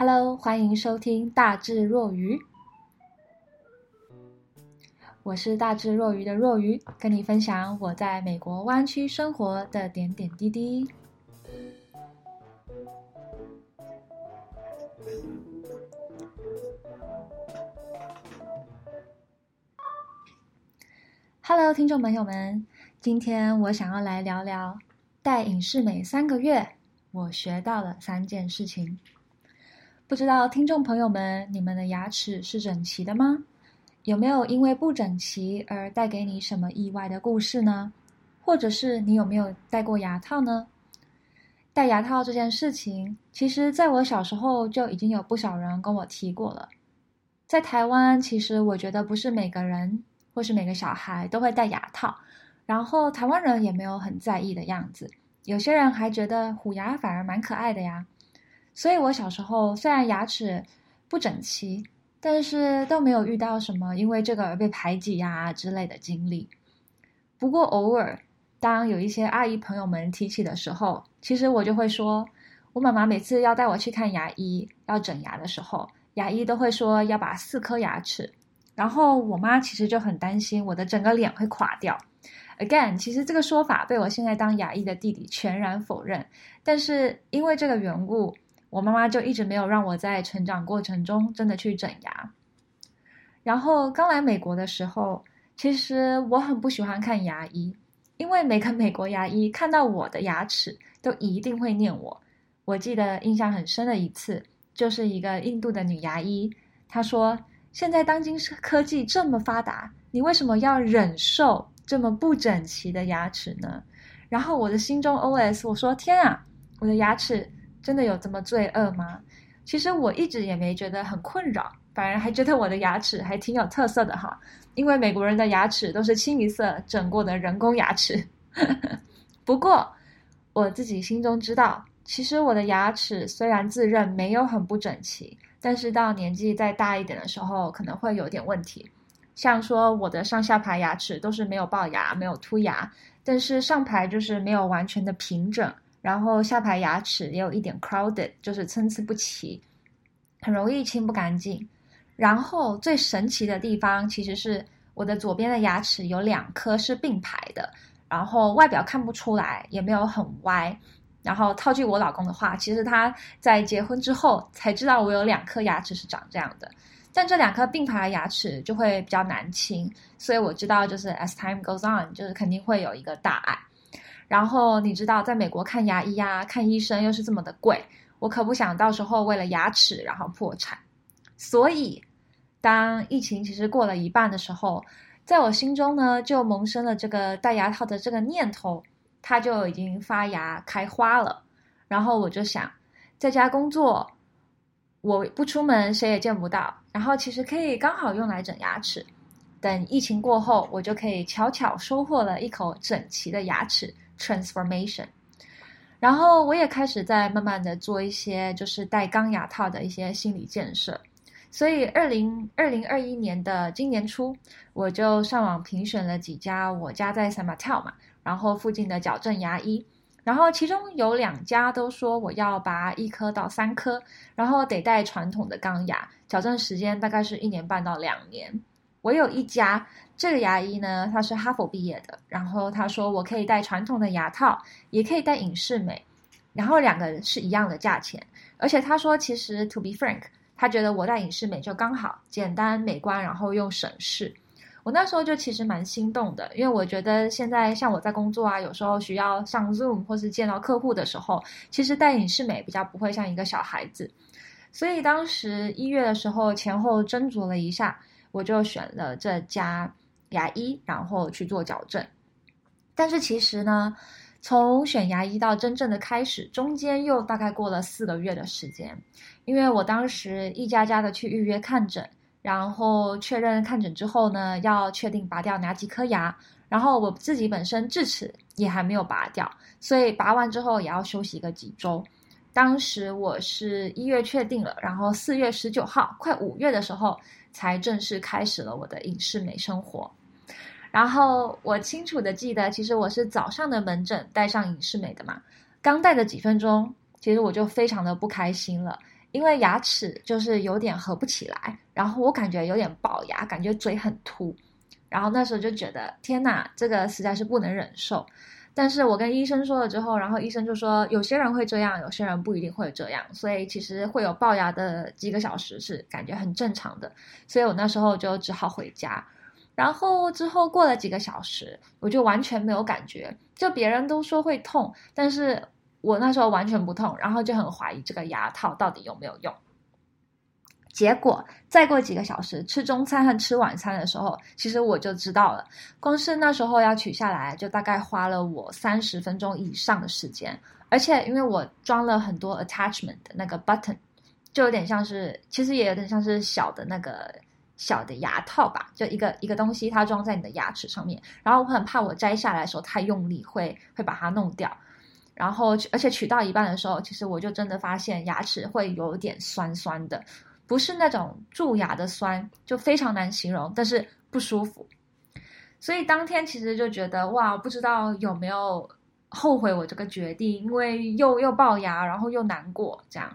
Hello，欢迎收听大智若愚。我是大智若愚的若愚，跟你分享我在美国湾区生活的点点滴滴。Hello，听众朋友们，今天我想要来聊聊带影视美三个月，我学到了三件事情。不知道听众朋友们，你们的牙齿是整齐的吗？有没有因为不整齐而带给你什么意外的故事呢？或者是你有没有戴过牙套呢？戴牙套这件事情，其实在我小时候就已经有不少人跟我提过了。在台湾，其实我觉得不是每个人或是每个小孩都会戴牙套，然后台湾人也没有很在意的样子。有些人还觉得虎牙反而蛮可爱的呀。所以，我小时候虽然牙齿不整齐，但是都没有遇到什么因为这个而被排挤呀之类的经历。不过，偶尔当有一些阿姨朋友们提起的时候，其实我就会说，我妈妈每次要带我去看牙医要整牙的时候，牙医都会说要拔四颗牙齿，然后我妈其实就很担心我的整个脸会垮掉。Again，其实这个说法被我现在当牙医的弟弟全然否认，但是因为这个缘故。我妈妈就一直没有让我在成长过程中真的去整牙。然后刚来美国的时候，其实我很不喜欢看牙医，因为每个美国牙医看到我的牙齿都一定会念我。我记得印象很深的一次，就是一个印度的女牙医，她说：“现在当今科技这么发达，你为什么要忍受这么不整齐的牙齿呢？”然后我的心中 OS：“ 我说天啊，我的牙齿。”真的有这么罪恶吗？其实我一直也没觉得很困扰，反而还觉得我的牙齿还挺有特色的哈。因为美国人的牙齿都是清一色整过的人工牙齿。不过我自己心中知道，其实我的牙齿虽然自认没有很不整齐，但是到年纪再大一点的时候，可能会有点问题。像说我的上下排牙齿都是没有龅牙、没有凸牙，但是上排就是没有完全的平整。然后下排牙齿也有一点 crowded，就是参差不齐，很容易清不干净。然后最神奇的地方，其实是我的左边的牙齿有两颗是并排的，然后外表看不出来，也没有很歪。然后套句我老公的话，其实他在结婚之后才知道我有两颗牙齿是长这样的。但这两颗并排的牙齿就会比较难清，所以我知道就是 as time goes on，就是肯定会有一个大碍。然后你知道，在美国看牙医呀、看医生又是这么的贵，我可不想到时候为了牙齿然后破产。所以，当疫情其实过了一半的时候，在我心中呢，就萌生了这个戴牙套的这个念头，它就已经发芽开花了。然后我就想，在家工作，我不出门，谁也见不到，然后其实可以刚好用来整牙齿。等疫情过后，我就可以悄悄收获了一口整齐的牙齿。Transformation，然后我也开始在慢慢的做一些就是戴钢牙套的一些心理建设，所以二零二零二一年的今年初，我就上网评选了几家我家在 San Mateo 嘛，然后附近的矫正牙医，然后其中有两家都说我要拔一颗到三颗，然后得戴传统的钢牙，矫正时间大概是一年半到两年。我有一家这个牙医呢，他是哈佛毕业的，然后他说我可以戴传统的牙套，也可以戴隐适美，然后两个人是一样的价钱，而且他说其实 to be frank，他觉得我戴隐适美就刚好简单美观，然后又省事。我那时候就其实蛮心动的，因为我觉得现在像我在工作啊，有时候需要上 Zoom 或是见到客户的时候，其实戴隐适美比较不会像一个小孩子，所以当时一月的时候前后斟酌了一下。我就选了这家牙医，然后去做矫正。但是其实呢，从选牙医到真正的开始，中间又大概过了四个月的时间。因为我当时一家家的去预约看诊，然后确认看诊之后呢，要确定拔掉哪几颗牙。然后我自己本身智齿也还没有拔掉，所以拔完之后也要休息个几周。当时我是一月确定了，然后四月十九号，快五月的时候。才正式开始了我的隐适美生活，然后我清楚的记得，其实我是早上的门诊带上隐适美的嘛，刚戴的几分钟，其实我就非常的不开心了，因为牙齿就是有点合不起来，然后我感觉有点龅牙，感觉嘴很凸，然后那时候就觉得天哪，这个实在是不能忍受。但是我跟医生说了之后，然后医生就说有些人会这样，有些人不一定会这样，所以其实会有龅牙的几个小时是感觉很正常的。所以我那时候就只好回家。然后之后过了几个小时，我就完全没有感觉，就别人都说会痛，但是我那时候完全不痛，然后就很怀疑这个牙套到底有没有用。结果再过几个小时，吃中餐和吃晚餐的时候，其实我就知道了，光是那时候要取下来，就大概花了我三十分钟以上的时间，而且因为我装了很多 attachment 的那个 button，就有点像是，其实也有点像是小的那个。小的牙套吧，就一个一个东西，它装在你的牙齿上面。然后我很怕我摘下来的时候太用力会，会把它弄掉。然后而且取到一半的时候，其实我就真的发现牙齿会有点酸酸的，不是那种蛀牙的酸，就非常难形容，但是不舒服。所以当天其实就觉得哇，不知道有没有后悔我这个决定，因为又又龅牙，然后又难过这样。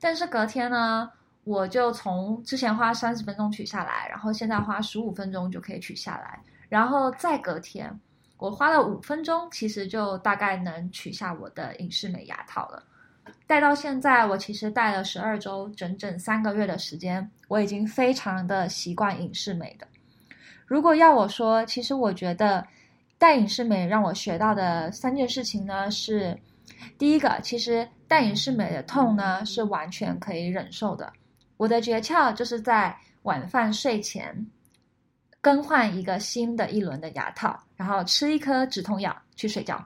但是隔天呢，我就从之前花三十分钟取下来，然后现在花十五分钟就可以取下来，然后再隔天，我花了五分钟，其实就大概能取下我的隐适美牙套了。戴到现在，我其实戴了十二周，整整三个月的时间，我已经非常的习惯隐适美的。如果要我说，其实我觉得戴隐适美让我学到的三件事情呢，是第一个，其实戴隐适美的痛呢是完全可以忍受的。我的诀窍就是在晚饭睡前更换一个新的一轮的牙套，然后吃一颗止痛药去睡觉。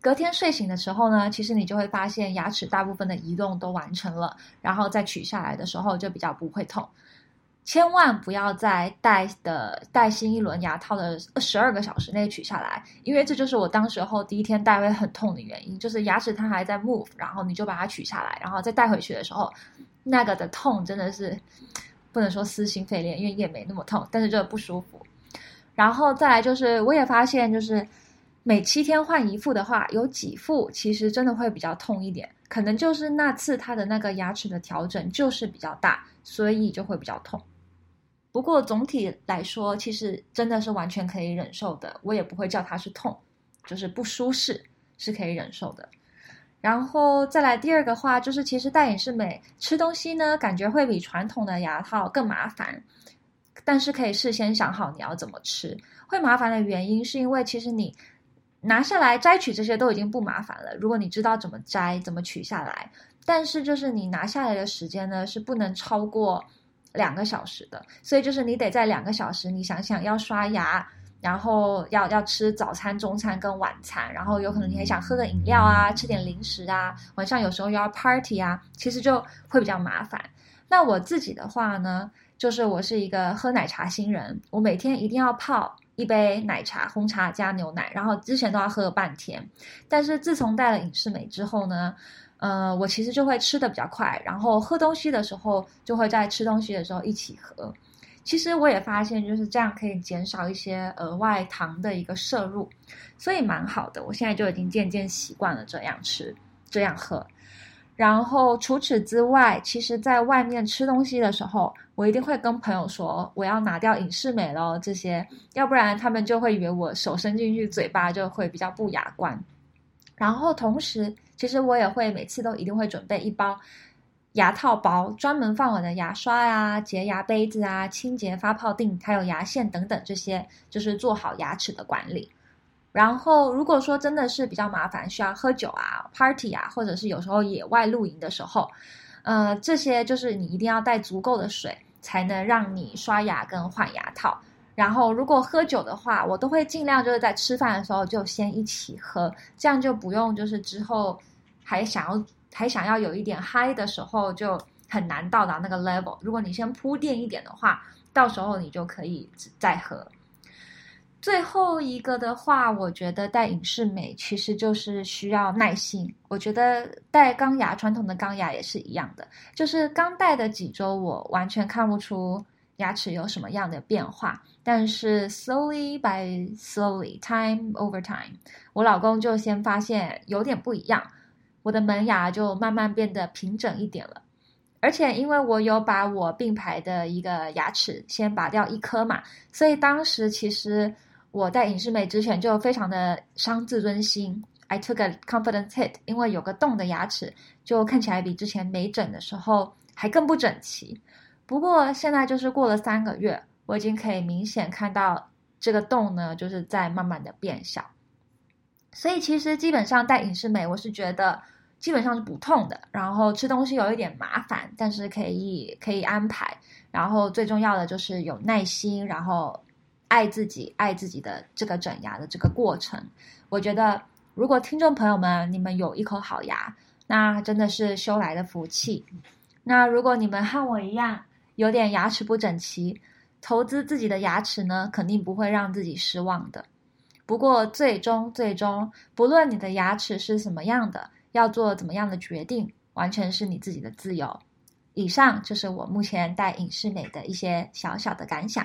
隔天睡醒的时候呢，其实你就会发现牙齿大部分的移动都完成了，然后再取下来的时候就比较不会痛。千万不要在戴的戴新一轮牙套的十二个小时内取下来，因为这就是我当时候第一天戴会很痛的原因，就是牙齿它还在 move，然后你就把它取下来，然后再戴回去的时候。那个的痛真的是不能说撕心肺裂，因为也没那么痛，但是就不舒服。然后再来就是，我也发现就是每七天换一副的话，有几副其实真的会比较痛一点，可能就是那次它的那个牙齿的调整就是比较大，所以就会比较痛。不过总体来说，其实真的是完全可以忍受的，我也不会叫它是痛，就是不舒适是可以忍受的。然后再来第二个话，就是其实戴隐适美吃东西呢，感觉会比传统的牙套更麻烦，但是可以事先想好你要怎么吃。会麻烦的原因是因为其实你拿下来摘取这些都已经不麻烦了，如果你知道怎么摘、怎么取下来，但是就是你拿下来的时间呢，是不能超过两个小时的，所以就是你得在两个小时，你想想要刷牙。然后要要吃早餐、中餐跟晚餐，然后有可能你还想喝个饮料啊，吃点零食啊，晚上有时候要 party 啊，其实就会比较麻烦。那我自己的话呢，就是我是一个喝奶茶新人，我每天一定要泡一杯奶茶，红茶加牛奶，然后之前都要喝半天。但是自从带了隐适美之后呢，呃，我其实就会吃得比较快，然后喝东西的时候就会在吃东西的时候一起喝。其实我也发现，就是这样可以减少一些额外糖的一个摄入，所以蛮好的。我现在就已经渐渐习惯了这样吃，这样喝。然后除此之外，其实在外面吃东西的时候，我一定会跟朋友说我要拿掉隐适美咯，这些，要不然他们就会以为我手伸进去嘴巴就会比较不雅观。然后同时，其实我也会每次都一定会准备一包。牙套包专门放我的牙刷呀、洁牙杯子啊、清洁发泡錠，还有牙线等等这些，就是做好牙齿的管理。然后，如果说真的是比较麻烦，需要喝酒啊、party 啊，或者是有时候野外露营的时候，呃，这些就是你一定要带足够的水，才能让你刷牙跟换牙套。然后，如果喝酒的话，我都会尽量就是在吃饭的时候就先一起喝，这样就不用就是之后还想要。还想要有一点嗨的时候，就很难到达那个 level。如果你先铺垫一点的话，到时候你就可以再喝。最后一个的话，我觉得戴隐适美其实就是需要耐心。我觉得戴钢牙，传统的钢牙也是一样的，就是刚戴的几周，我完全看不出牙齿有什么样的变化。但是 slowly by slowly, time over time，我老公就先发现有点不一样。我的门牙就慢慢变得平整一点了，而且因为我有把我并排的一个牙齿先拔掉一颗嘛，所以当时其实我在隐适美之前就非常的伤自尊心。I took a confidence hit，因为有个洞的牙齿就看起来比之前没整的时候还更不整齐。不过现在就是过了三个月，我已经可以明显看到这个洞呢，就是在慢慢的变小。所以其实基本上戴隐适美，我是觉得基本上是不痛的。然后吃东西有一点麻烦，但是可以可以安排。然后最重要的就是有耐心，然后爱自己，爱自己的这个整牙的这个过程。我觉得。如果听众朋友们，你们有一口好牙，那真的是修来的福气。那如果你们和我一样有点牙齿不整齐，投资自己的牙齿呢，肯定不会让自己失望的。不过最终最终，不论你的牙齿是什么样的，要做怎么样的决定，完全是你自己的自由。以上就是我目前戴隐适美的一些小小的感想。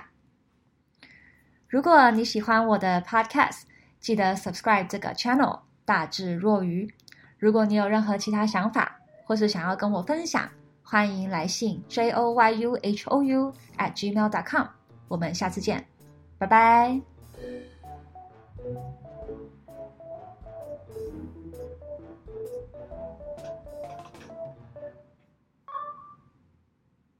如果你喜欢我的 Podcast，记得 subscribe 这个 channel。大智若愚。如果你有任何其他想法，或是想要跟我分享，欢迎来信 j o y u h o u at gmail dot com。我们下次见，拜拜。